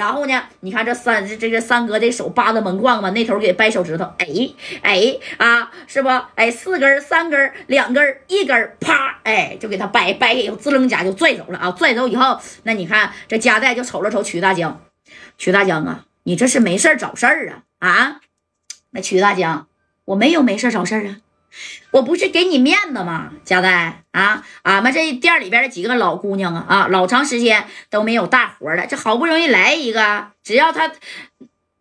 然后呢，你看这三这这三哥这手扒着门框嘛，那头给掰手指头，哎哎啊，是不？哎，四根、三根、两根、一根，啪，哎，就给他掰掰给滋楞家就拽走了啊！拽走以后，那你看这夹带就瞅了瞅曲大江，曲大江啊，你这是没事找事儿啊啊！那曲大江，我没有没事找事儿啊。我不是给你面子吗？佳代啊，俺们这店里边的几个老姑娘啊啊，老长时间都没有大活了，这好不容易来一个，只要他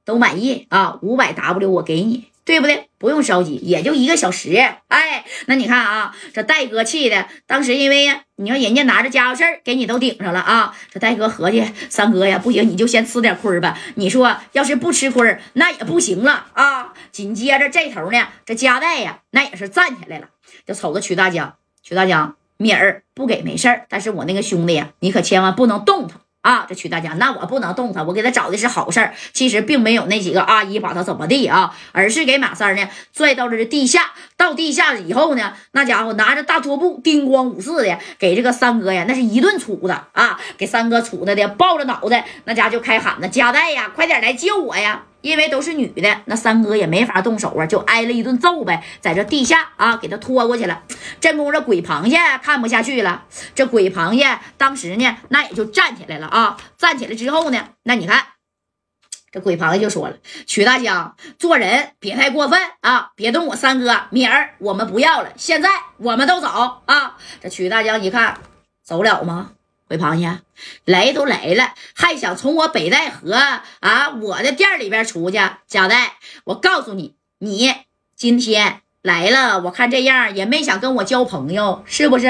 都满意啊，五百 W 我给你。对不对？不用着急，也就一个小时。哎，那你看啊，这戴哥气的，当时因为，你看人家拿着家伙事儿给你都顶上了啊。这戴哥合计，三哥呀，不行，你就先吃点亏吧。你说要是不吃亏，那也不行了啊。紧接着这头呢，这加代呀，那也是站起来了，就瞅着曲大江，曲大江，米儿不给没事儿，但是我那个兄弟呀，你可千万不能动他。啊，这曲大江，那我不能动他，我给他找的是好事儿。其实并没有那几个阿姨把他怎么地啊，而是给马三呢拽到了这地下。到地下以后呢，那家伙拿着大拖布，叮咣五四的给这个三哥呀，那是一顿杵的啊，给三哥杵的的抱着脑袋，那家就开喊了：“加代呀，快点来救我呀！”因为都是女的，那三哥也没法动手啊，就挨了一顿揍呗，在这地下啊，给他拖过去了。正宫这鬼螃蟹看不下去了，这鬼螃蟹当时呢，那也就站起来了啊。站起来之后呢，那你看，这鬼螃蟹就说了：“曲大江做人别太过分啊，别动我三哥米儿，我们不要了，现在我们都走啊。”这曲大江一看，走了吗？鬼螃蟹来都来了，还想从我北戴河啊我的店里边出去？贾代，我告诉你，你今天来了，我看这样也没想跟我交朋友，是不是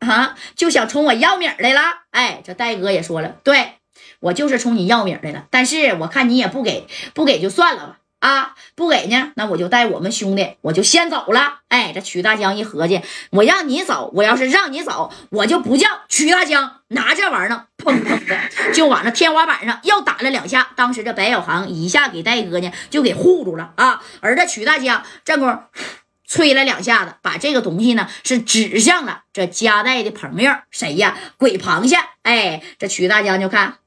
啊？就想冲我要米来了？哎，这戴哥也说了，对我就是冲你要米来了，但是我看你也不给，不给就算了吧。啊，不给呢，那我就带我们兄弟，我就先走了。哎，这曲大江一合计，我让你走，我要是让你走，我就不叫曲大江。拿这玩意儿，砰砰的就往那天花板上又打了两下。当时这白小航一下给戴哥呢就给护住了啊。而这曲大江这功吹了两下子，把这个东西呢是指向了这夹带的朋友谁呀？鬼螃蟹。哎，这曲大江就看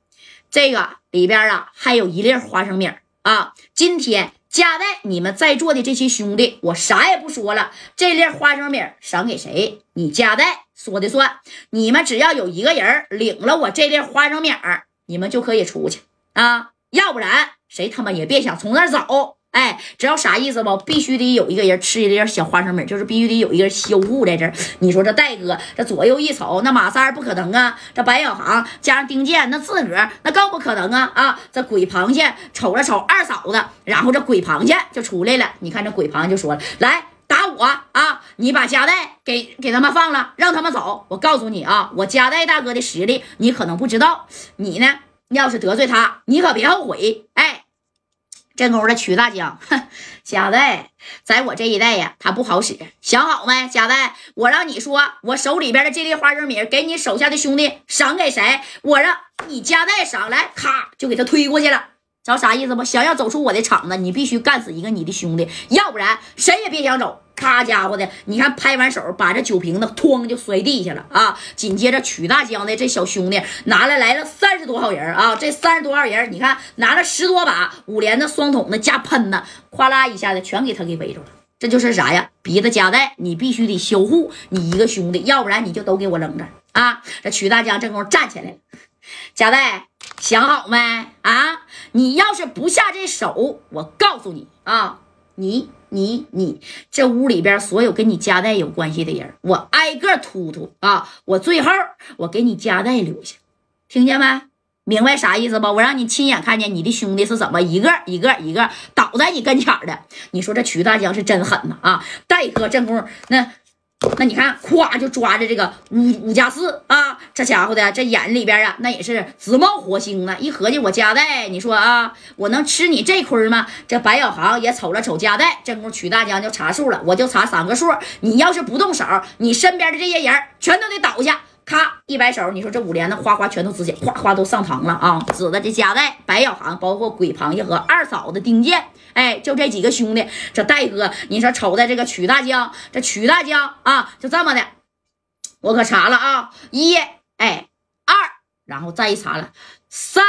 这个里边啊，还有一粒花生米啊，今天夹带你们在座的这些兄弟，我啥也不说了。这粒花生米赏给谁？你夹带说的算。你们只要有一个人领了我这粒花生米你们就可以出去啊，要不然谁他妈也别想从那儿走。哎，知道啥意思不？必须得有一个人吃一粒小花生米，就是必须得有一个人修护在这儿。你说这戴哥这左右一瞅，那马三不可能啊。这白小航加上丁健，那自个儿那更不可能啊啊！这鬼螃蟹瞅了瞅二嫂子，然后这鬼螃蟹就出来了。你看这鬼螃蟹就说了：“来打我啊！你把夹带给给他们放了，让他们走。我告诉你啊，我夹带大哥的实力你可能不知道。你呢，要是得罪他，你可别后悔。哎。”这功夫的曲大江，哼，小子，在我这一代呀，他不好使。想好没，小子？我让你说，我手里边的这粒花生米，给你手下的兄弟赏给谁？我让你夹带赏来，咔就给他推过去了。知道啥意思不？想要走出我的场子，你必须干死一个你的兄弟，要不然谁也别想走。他家伙的，你看拍完手，把这酒瓶子哐就摔地下了啊！紧接着曲大江的这小兄弟拿来来了三十多号人啊！这三十多号人，你看拿了十多把五连的双筒子加喷子，哗啦一下子全给他给围住了。这就是啥呀？鼻子夹带，你必须得修护你一个兄弟，要不然你就都给我扔这啊！这曲大江这功夫站起来了，夹带想好没啊？你要是不下这手，我告诉你啊，你。你你这屋里边所有跟你家代有关系的人，我挨个突突啊！我最后我给你家代留下，听见没？明白啥意思不？我让你亲眼看见你的兄弟是怎么一个一个一个倒在你跟前的。你说这曲大江是真狠呐啊！戴哥正宫那。那你看，咵就抓着这个五五加四啊，这家伙的这眼里边啊，那也是直冒火星呢。一合计，我家代，你说啊，我能吃你这亏吗？这白小航也瞅了瞅家代，这功夫曲大江就查数了，我就查三个数。你要是不动手，你身边的这些人全都得倒下。咔一摆手，你说这五连的哗哗全都直接哗哗都上膛了啊！指的这家代、白小航，包括鬼螃蟹和二嫂子丁健，哎，就这几个兄弟。这戴哥，你说瞅在这个曲大江，这曲大江啊，就这么的，我可查了啊，一哎二，然后再一查了三。